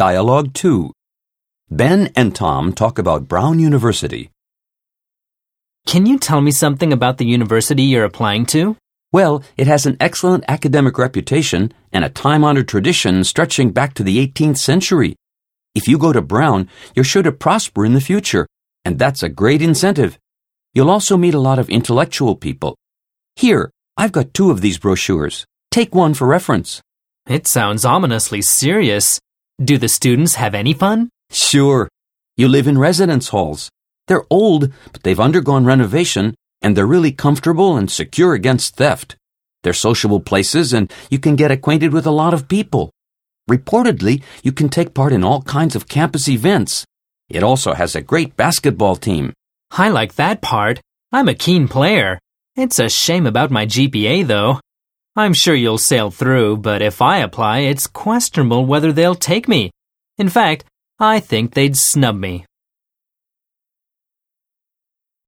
Dialogue 2. Ben and Tom talk about Brown University. Can you tell me something about the university you're applying to? Well, it has an excellent academic reputation and a time honored tradition stretching back to the 18th century. If you go to Brown, you're sure to prosper in the future, and that's a great incentive. You'll also meet a lot of intellectual people. Here, I've got two of these brochures. Take one for reference. It sounds ominously serious. Do the students have any fun? Sure. You live in residence halls. They're old, but they've undergone renovation, and they're really comfortable and secure against theft. They're sociable places, and you can get acquainted with a lot of people. Reportedly, you can take part in all kinds of campus events. It also has a great basketball team. I like that part. I'm a keen player. It's a shame about my GPA, though. I'm sure you'll sail through, but if I apply, it's questionable whether they'll take me. In fact, I think they'd snub me.